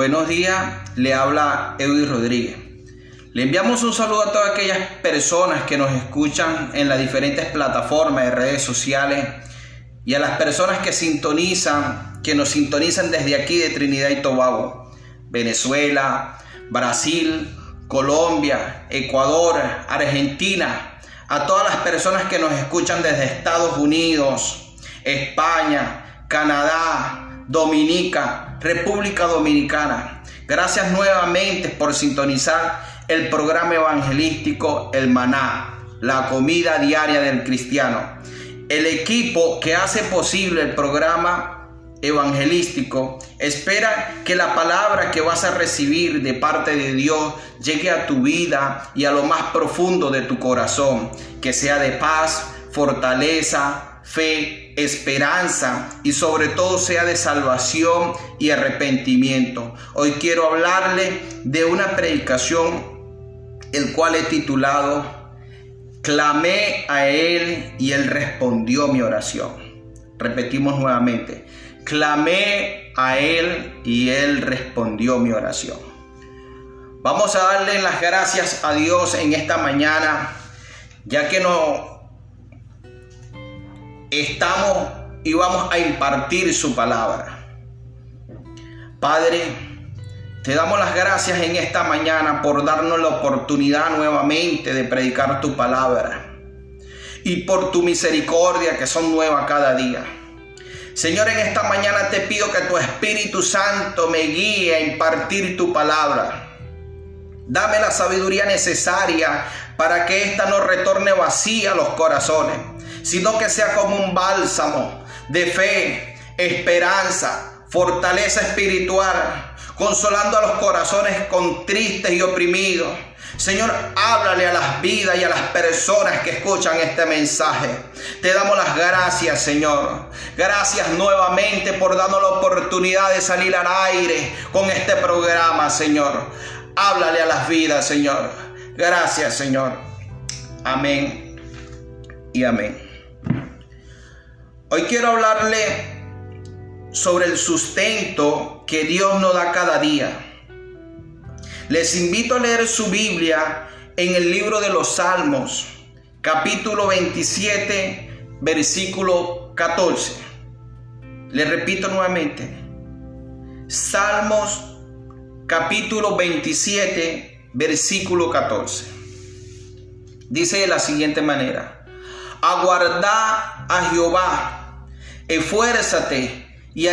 Buenos días, le habla Edwin Rodríguez. Le enviamos un saludo a todas aquellas personas que nos escuchan en las diferentes plataformas de redes sociales y a las personas que sintonizan, que nos sintonizan desde aquí de Trinidad y Tobago, Venezuela, Brasil, Colombia, Ecuador, Argentina, a todas las personas que nos escuchan desde Estados Unidos, España, Canadá, Dominica, República Dominicana. Gracias nuevamente por sintonizar el programa evangelístico El Maná, la comida diaria del cristiano. El equipo que hace posible el programa evangelístico espera que la palabra que vas a recibir de parte de Dios llegue a tu vida y a lo más profundo de tu corazón, que sea de paz, fortaleza, fe, esperanza y sobre todo sea de salvación y arrepentimiento. Hoy quiero hablarle de una predicación el cual he titulado Clamé a Él y Él respondió mi oración. Repetimos nuevamente, clamé a Él y Él respondió mi oración. Vamos a darle las gracias a Dios en esta mañana, ya que no estamos y vamos a impartir su palabra. Padre, te damos las gracias en esta mañana por darnos la oportunidad nuevamente de predicar tu palabra y por tu misericordia que son nuevas cada día. Señor, en esta mañana te pido que tu Espíritu Santo me guíe a impartir tu palabra. Dame la sabiduría necesaria para que ésta no retorne vacía a los corazones, sino que sea como un bálsamo de fe, esperanza, fortaleza espiritual consolando a los corazones con tristes y oprimidos. Señor, háblale a las vidas y a las personas que escuchan este mensaje. Te damos las gracias, Señor. Gracias nuevamente por darnos la oportunidad de salir al aire con este programa, Señor. Háblale a las vidas, Señor. Gracias, Señor. Amén y amén. Hoy quiero hablarle sobre el sustento que Dios nos da cada día. Les invito a leer su Biblia en el libro de los Salmos, capítulo 27, versículo 14. Les repito nuevamente. Salmos, capítulo 27, versículo 14. Dice de la siguiente manera. Aguarda a Jehová, esfuérzate y,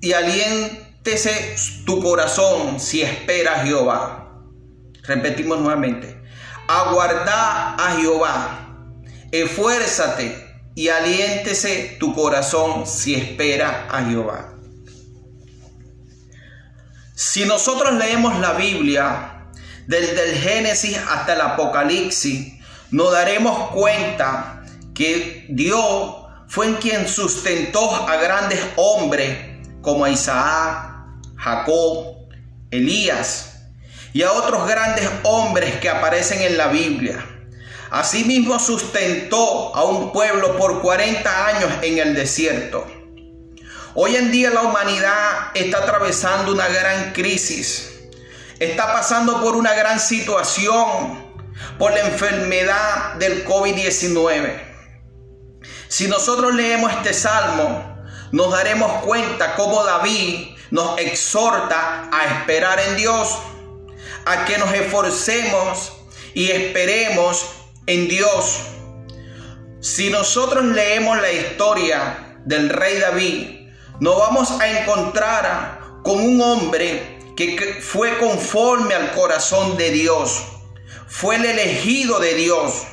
y aliéntese tu corazón si espera a Jehová. Repetimos nuevamente. Aguarda a Jehová. Esfuérzate y aliéntese tu corazón si espera a Jehová. Si nosotros leemos la Biblia desde el Génesis hasta el Apocalipsis, nos daremos cuenta que Dios fue en quien sustentó a grandes hombres como a Isaac, Jacob, Elías y a otros grandes hombres que aparecen en la Biblia. Asimismo sustentó a un pueblo por 40 años en el desierto. Hoy en día la humanidad está atravesando una gran crisis. Está pasando por una gran situación por la enfermedad del COVID-19. Si nosotros leemos este salmo, nos daremos cuenta cómo David nos exhorta a esperar en Dios, a que nos esforcemos y esperemos en Dios. Si nosotros leemos la historia del rey David, nos vamos a encontrar con un hombre que fue conforme al corazón de Dios, fue el elegido de Dios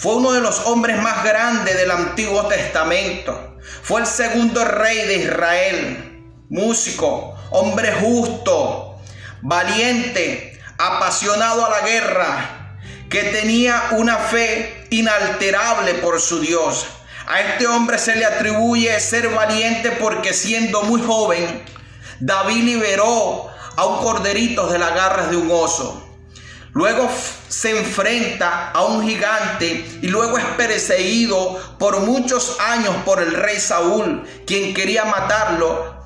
fue uno de los hombres más grandes del Antiguo Testamento. Fue el segundo rey de Israel. Músico, hombre justo, valiente, apasionado a la guerra, que tenía una fe inalterable por su Dios. A este hombre se le atribuye ser valiente porque siendo muy joven, David liberó a un corderito de las garras de un oso. Luego se enfrenta a un gigante y luego es perseguido por muchos años por el rey Saúl, quien quería matarlo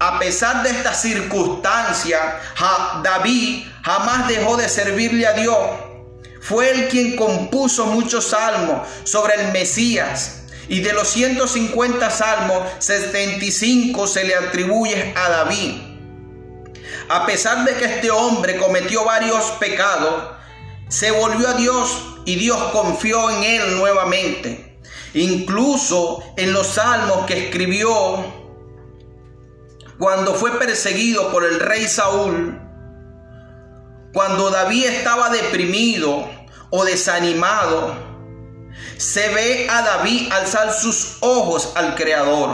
a pesar de esta circunstancia, David jamás dejó de servirle a Dios. Fue él quien compuso muchos salmos sobre el Mesías. Y de los 150 salmos, 75 se le atribuye a David. A pesar de que este hombre cometió varios pecados, se volvió a Dios y Dios confió en él nuevamente. Incluso en los salmos que escribió cuando fue perseguido por el rey Saúl, cuando David estaba deprimido o desanimado, se ve a David alzar sus ojos al Creador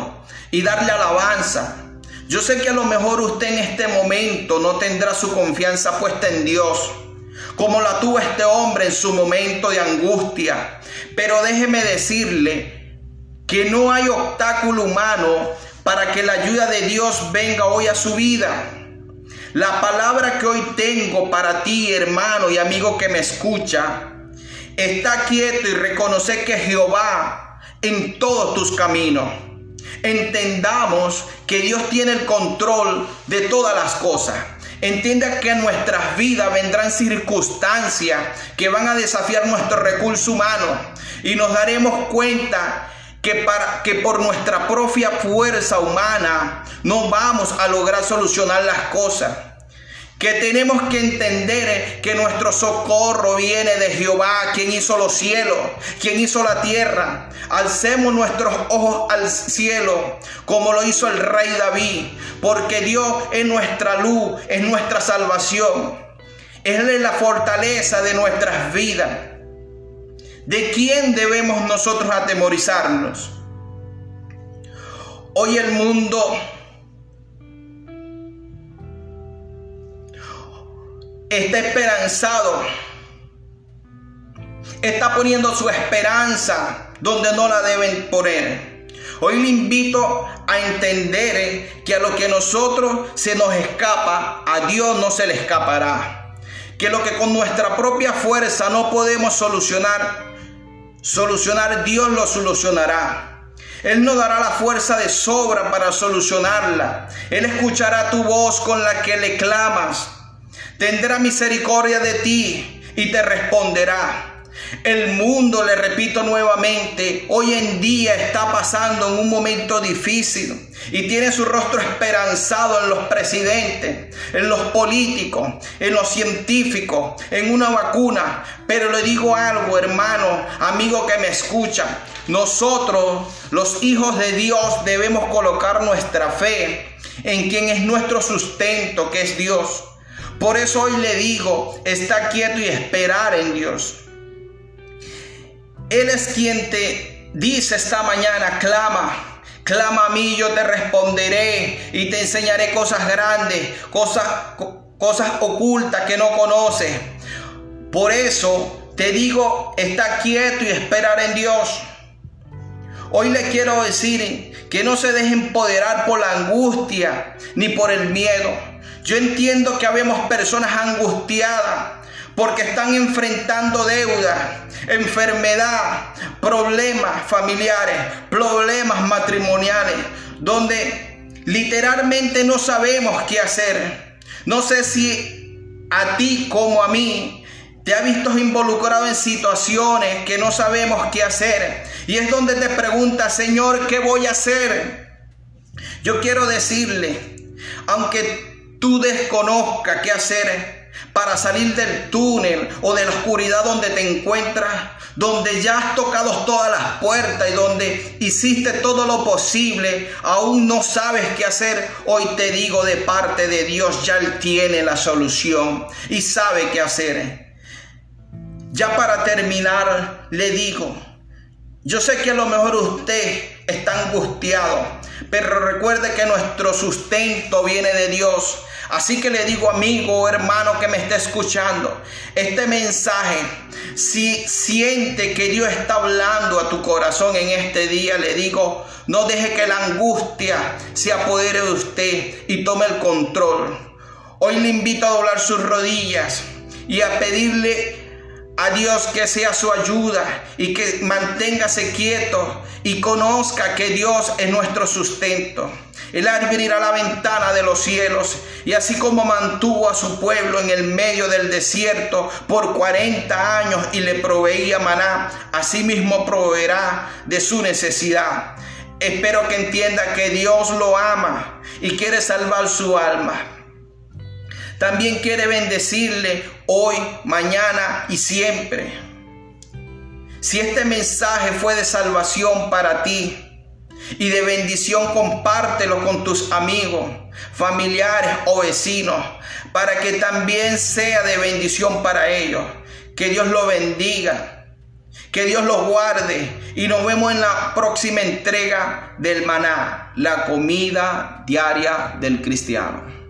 y darle alabanza. Yo sé que a lo mejor usted en este momento no tendrá su confianza puesta en Dios, como la tuvo este hombre en su momento de angustia. Pero déjeme decirle que no hay obstáculo humano para que la ayuda de Dios venga hoy a su vida. La palabra que hoy tengo para ti, hermano y amigo que me escucha, está quieto y reconoce que Jehová en todos tus caminos. Entendamos que Dios tiene el control de todas las cosas. Entienda que en nuestras vidas vendrán circunstancias que van a desafiar nuestro recurso humano y nos daremos cuenta que, para, que por nuestra propia fuerza humana no vamos a lograr solucionar las cosas. Que tenemos que entender que nuestro socorro viene de Jehová, quien hizo los cielos, quien hizo la tierra. Alcemos nuestros ojos al cielo, como lo hizo el rey David, porque Dios es nuestra luz, es nuestra salvación. Él es la fortaleza de nuestras vidas. ¿De quién debemos nosotros atemorizarnos? Hoy el mundo está esperanzado, está poniendo su esperanza donde no la deben poner. Hoy le invito a entender que a lo que nosotros se nos escapa, a Dios no se le escapará. Que lo que con nuestra propia fuerza no podemos solucionar, solucionar, Dios lo solucionará. Él no dará la fuerza de sobra para solucionarla. Él escuchará tu voz con la que le clamas. Tendrá misericordia de ti y te responderá. El mundo, le repito nuevamente, hoy en día está pasando en un momento difícil y tiene su rostro esperanzado en los presidentes, en los políticos, en los científicos, en una vacuna. Pero le digo algo, hermano, amigo que me escucha. Nosotros, los hijos de Dios, debemos colocar nuestra fe en quien es nuestro sustento, que es Dios. Por eso hoy le digo, está quieto y esperar en Dios. Él es quien te dice esta mañana, clama, clama a mí, yo te responderé y te enseñaré cosas grandes, cosas, cosas ocultas que no conoces. Por eso te digo, está quieto y esperar en Dios. Hoy le quiero decir que no se deje empoderar por la angustia ni por el miedo. Yo entiendo que habemos personas angustiadas porque están enfrentando deuda, enfermedad, problemas familiares, problemas matrimoniales, donde literalmente no sabemos qué hacer. No sé si a ti como a mí te ha visto involucrado en situaciones que no sabemos qué hacer. Y es donde te pregunta, Señor, ¿qué voy a hacer? Yo quiero decirle, aunque tú desconozcas qué hacer, para salir del túnel o de la oscuridad donde te encuentras, donde ya has tocado todas las puertas y donde hiciste todo lo posible, aún no sabes qué hacer, hoy te digo de parte de Dios, ya Él tiene la solución y sabe qué hacer. Ya para terminar, le digo, yo sé que a lo mejor usted está angustiado, pero recuerde que nuestro sustento viene de Dios Así que le digo amigo hermano que me está escuchando, este mensaje, si siente que Dios está hablando a tu corazón en este día, le digo, no deje que la angustia se apodere de usted y tome el control. Hoy le invito a doblar sus rodillas y a pedirle a Dios que sea su ayuda y que manténgase quieto y conozca que Dios es nuestro sustento Él abrirá la ventana de los cielos y así como mantuvo a su pueblo en el medio del desierto por 40 años y le proveía maná, así mismo proveerá de su necesidad. Espero que entienda que Dios lo ama y quiere salvar su alma. También quiere bendecirle hoy, mañana y siempre. Si este mensaje fue de salvación para ti, y de bendición compártelo con tus amigos, familiares o vecinos, para que también sea de bendición para ellos. Que Dios lo bendiga, que Dios los guarde y nos vemos en la próxima entrega del maná, la comida diaria del cristiano.